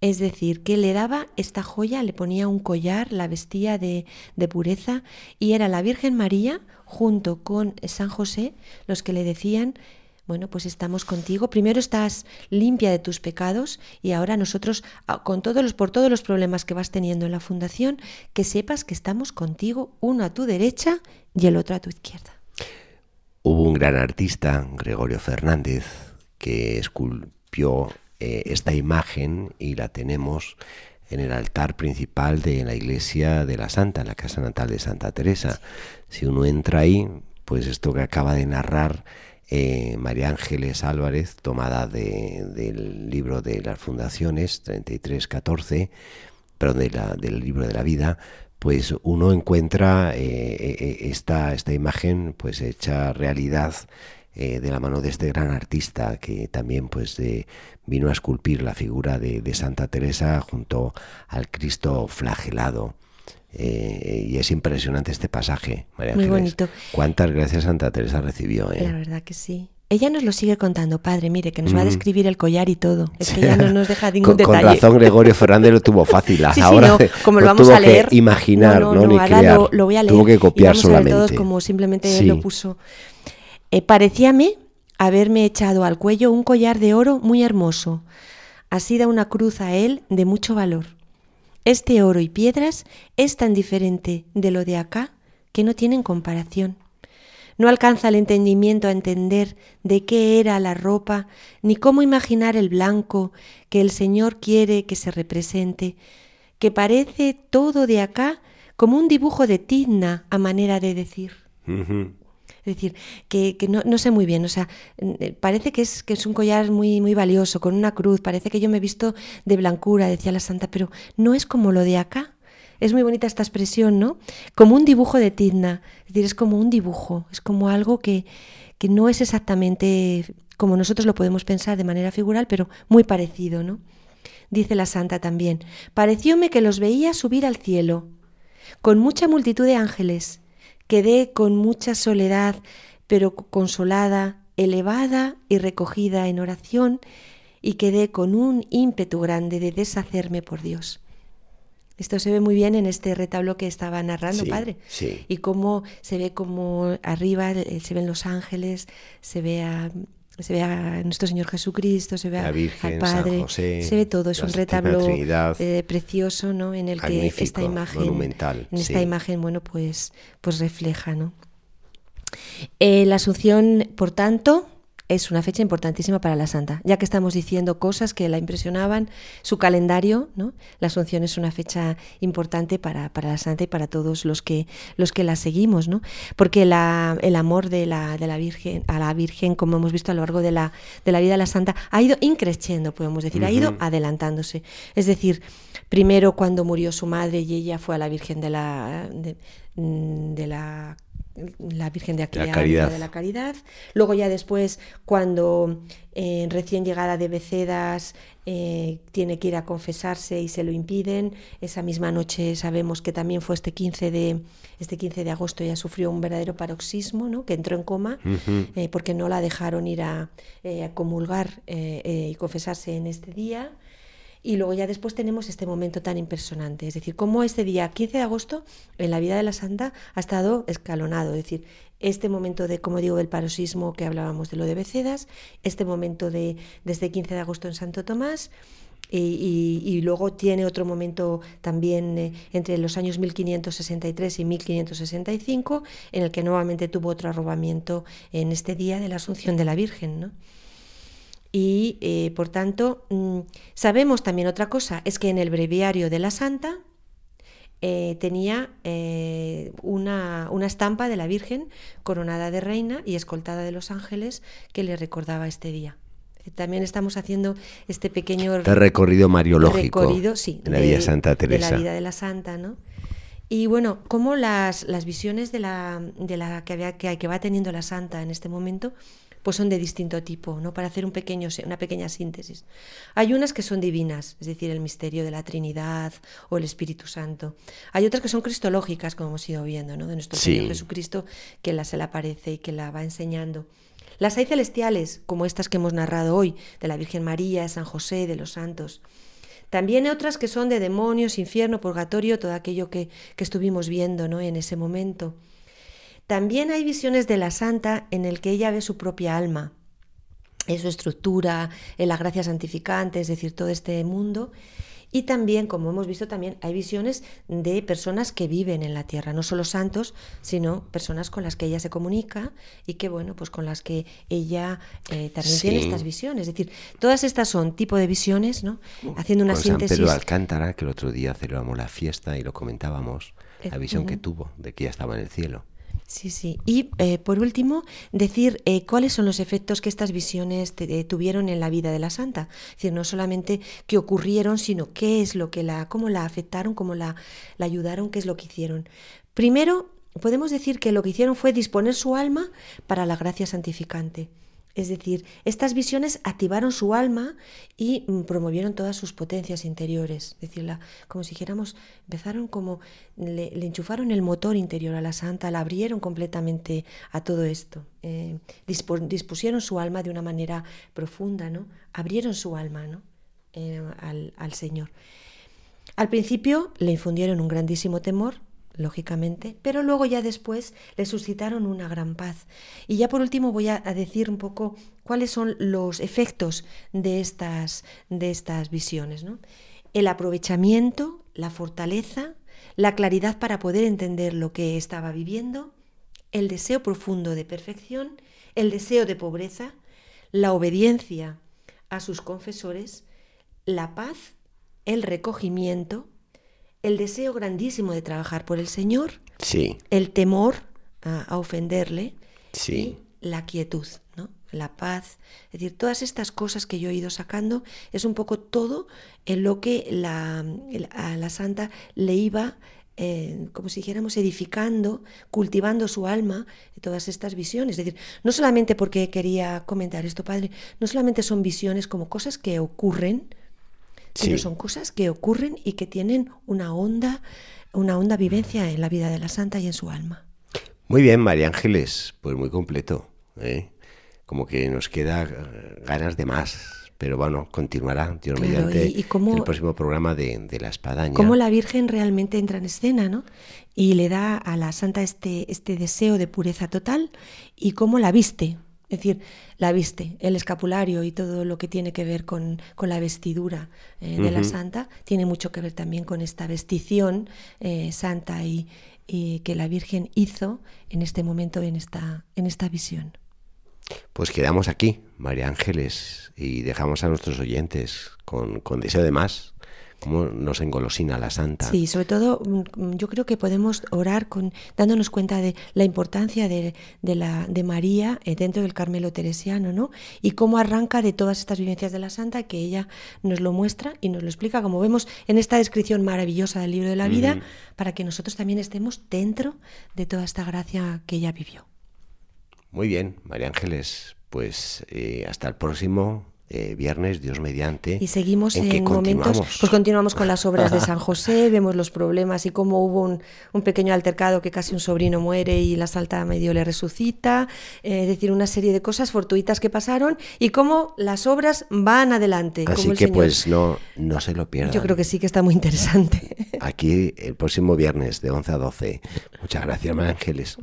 Es decir, que le daba esta joya, le ponía un collar, la vestía de, de, pureza y era la Virgen María junto con San José los que le decían, bueno, pues estamos contigo. Primero estás limpia de tus pecados y ahora nosotros, ah, con todos los, por todos los problemas que vas teniendo en la fundación, que sepas que estamos contigo, uno a tu derecha y el otro a tu izquierda. Hubo un gran artista, Gregorio Fernández, que esculpió eh, esta imagen y la tenemos en el altar principal de la iglesia de la Santa, en la casa natal de Santa Teresa. Si uno entra ahí, pues esto que acaba de narrar eh, María Ángeles Álvarez, tomada del libro de las fundaciones 3314, perdón, de la, del libro de la vida, pues uno encuentra eh, eh, esta, esta imagen pues hecha realidad de la mano de este gran artista que también pues vino a esculpir la figura de, de Santa Teresa junto al Cristo flagelado. Eh, y es impresionante este pasaje, María Muy bonito. ¿Cuántas gracias Santa Teresa recibió? Eh? La verdad que sí. Ella nos lo sigue contando, padre, mire, que nos va a describir el collar y todo. Es que ella no nos deja ningún con, detalle. Con razón, Gregorio Fernández lo tuvo fácil. sí, ahora no, como lo vamos tuvo a leer. Que imaginar, no, no, Ni crear. Lo, lo, voy a leer. Tuvo que copiar y vamos solamente. A ver todos como simplemente lo puso. Eh, parecíame haberme echado al cuello un collar de oro muy hermoso. Así da una cruz a él de mucho valor. Este oro y piedras es tan diferente de lo de acá que no tienen comparación. No alcanza el entendimiento a entender de qué era la ropa, ni cómo imaginar el blanco que el Señor quiere que se represente, que parece todo de acá como un dibujo de tizna a manera de decir. Es decir, que, no, no, sé muy bien, o sea, parece que es, que es un collar muy, muy valioso, con una cruz, parece que yo me he visto de blancura, decía la santa, pero no es como lo de acá. Es muy bonita esta expresión, ¿no? Como un dibujo de tizna, es decir, es como un dibujo, es como algo que, que no es exactamente como nosotros lo podemos pensar de manera figural, pero muy parecido, ¿no? Dice la santa también, parecióme que los veía subir al cielo, con mucha multitud de ángeles, Quedé con mucha soledad, pero consolada, elevada y recogida en oración, y quedé con un ímpetu grande de deshacerme por Dios. Esto se ve muy bien en este retablo que estaba narrando, Sí, padre. sí. Y cómo se ve como arriba eh, se ven los ángeles, se ve a, se ve a nuestro Señor Jesucristo, se ve La a- Virgen, al San Padre, José, se ve todo, es un retablo Trinidad. eh, precioso, ¿no? En el que esta imagen, monumental, en esta sí. imagen, bueno, pues, pues refleja, ¿no? Eh, la Asunción, por tanto, es una fecha importantísima para la Santa, ya que estamos diciendo cosas que la impresionaban, su calendario, ¿no? La Asunción es una fecha importante para, para la Santa y para todos los que, los que la seguimos, ¿no? Porque la- el amor de la, de la Virgen, a la Virgen, como hemos visto a lo largo de la, de la vida de la Santa, ha ido increciendo, podemos decir, ha ido adelantándose. Es decir, primero cuando murió su madre y ella fue a la Virgen de la, de, de la la Virgen de la Aquilea, Caridad. de la Caridad. Luego ya después, cuando eh, recién llegada de Becedas eh, tiene que ir a confesarse y se lo impiden, esa misma noche sabemos que también fue este 15 de, este 15 de agosto, ya sufrió un verdadero paroxismo, ¿no? que entró en coma eh, porque no la dejaron ir a, eh, a comulgar y confesarse en este día. Y luego ya después tenemos este momento tan impersonante, es decir, cómo este día 15 de agosto en la vida de la santa ha estado escalonado, es decir, este momento de, como digo, del paroxismo que hablábamos de lo de Becedas, este momento de desde 15 de agosto en Santo Tomás, y, luego tiene otro momento también eh, entre los años 1563 y 1565, en el que nuevamente tuvo otro arrobamiento en este día de la Asunción de la Virgen, ¿no? Y eh, por tanto, mm, sabemos también otra cosa, es que en el breviario de la Santa eh, tenía eh, una, una estampa de la Virgen coronada de reina y escoltada de los ángeles que le recordaba este día. Eh, También estamos haciendo este pequeño Este recorrido mariológico recorrido, sí, en la vida de Santa Teresa. De la vida de la Santa, ¿no? Y bueno, como las, las visiones de la, de la que, había, que, que va teniendo la Santa en este momento, pues son de distinto tipo, ¿no? Para hacer un pequeño, una pequeña síntesis. Hay unas que son divinas, es decir, el misterio de la Trinidad o el Espíritu Santo. Hay otras que son cristológicas, como hemos ido viendo, ¿no? De nuestro Señor Jesucristo, que la se le aparece y que la va enseñando. Las hay celestiales, como estas que hemos narrado hoy, de la Virgen María, de San José, de los santos. También hay otras que son de demonios, infierno, purgatorio, todo aquello que, estuvimos viendo ¿no? en ese momento. También hay visiones de la santa en el que ella ve su propia alma, en su estructura, en la gracia santificante, es decir, todo este mundo. Y también, como hemos visto, también hay visiones de personas que viven en la tierra, no solo santos, sino personas con las que ella se comunica y que, bueno, pues con las que ella eh, también tiene estas visiones. Es decir, todas estas son tipo de visiones, ¿no? Haciendo una síntesis. San Pedro Alcántara, que el otro día celebramos la fiesta y lo comentábamos, la visión que tuvo de que ella estaba en el cielo. Sí, sí. Y eh, por último, decir eh, cuáles son los efectos que estas visiones tuvieron en la vida de la santa. Es decir, no solamente qué ocurrieron, sino qué es lo que la, cómo la afectaron, cómo la, la ayudaron, qué es lo que hicieron. Primero, podemos decir que lo que hicieron fue disponer su alma para la gracia santificante. Es decir, estas visiones activaron su alma y mm, promovieron todas sus potencias interiores. Es decir, como si dijéramos, empezaron como, le, enchufaron el motor interior a la santa, la abrieron completamente a todo esto. Eh, dispusieron su alma de una manera profunda, ¿no? Abrieron su alma, ¿no? Eh, al, al Señor. Al principio le infundieron un grandísimo temor, lógicamente, pero luego ya después le suscitaron una gran paz. Y ya por último voy a, decir un poco cuáles son los efectos de estas, de estas visiones. ¿no? El aprovechamiento, la fortaleza, la claridad para poder entender lo que estaba viviendo, el deseo profundo de perfección, el deseo de pobreza, la obediencia a sus confesores, la paz, el recogimiento, el deseo grandísimo de trabajar por el Señor, sí. el temor a, ofenderle sí. y la quietud, ¿no? la paz. Es decir, todas estas cosas que yo he ido sacando es un poco todo en lo que la, a la santa le iba eh, como si dijéramos, edificando, cultivando su alma de todas estas visiones. Es decir, no solamente porque quería comentar esto, Padre, no solamente son visiones como cosas que ocurren, sino son cosas que ocurren y que tienen una honda, una honda vivencia en la vida de la santa y en su alma. Muy bien, María Ángeles, pues muy completo. ¿eh? Como que nos queda eh, ganas de más, pero bueno, continuará, Dios mediante, y, el próximo programa de, la espadaña. Cómo la Virgen realmente entra en escena, ¿no? Y le da a la santa este, este deseo de pureza total y cómo la viste, es decir, la viste, el escapulario y todo lo que tiene que ver con, la vestidura eh, de la santa, tiene mucho que ver también con esta vestición eh, santa y, que la Virgen hizo en este momento, en esta, en esta visión. Pues quedamos aquí, María Ángeles, y dejamos a nuestros oyentes con, con deseo de más, cómo nos engolosina la santa. Sí, sobre todo mm, yo creo que podemos orar con dándonos cuenta de la importancia de, la, de María eh, dentro del Carmelo teresiano, ¿no? Y cómo arranca de todas estas vivencias de la santa que ella nos lo muestra y nos lo explica, como vemos en esta descripción maravillosa del libro de la vida, para que nosotros también estemos dentro de toda esta gracia que ella vivió. Muy bien, María Ángeles, pues eh, hasta el próximo eh, viernes, Dios mediante. Y seguimos en, momentos, pues continuamos con las obras de San José, vemos los problemas y cómo hubo un, pequeño altercado que casi un sobrino muere y la salta medio le resucita, eh, es decir, una serie de cosas fortuitas que pasaron y cómo las obras van adelante. Así que pues no, no se lo pierdan. Yo creo que sí que está muy interesante. Aquí el próximo viernes de 11 a 12. Muchas gracias, Ángeles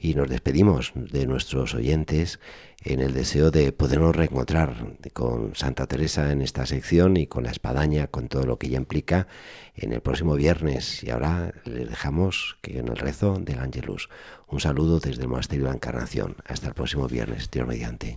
y nos despedimos de nuestros oyentes en el deseo de podernos reencontrar con Santa Teresa en esta sección y con la espadaña, con todo lo que ella implica en el próximo viernes. Y ahora les dejamos que en el rezo del Ángelus. Un saludo desde el Monasterio de la Encarnación. Hasta el próximo viernes, Dios mediante.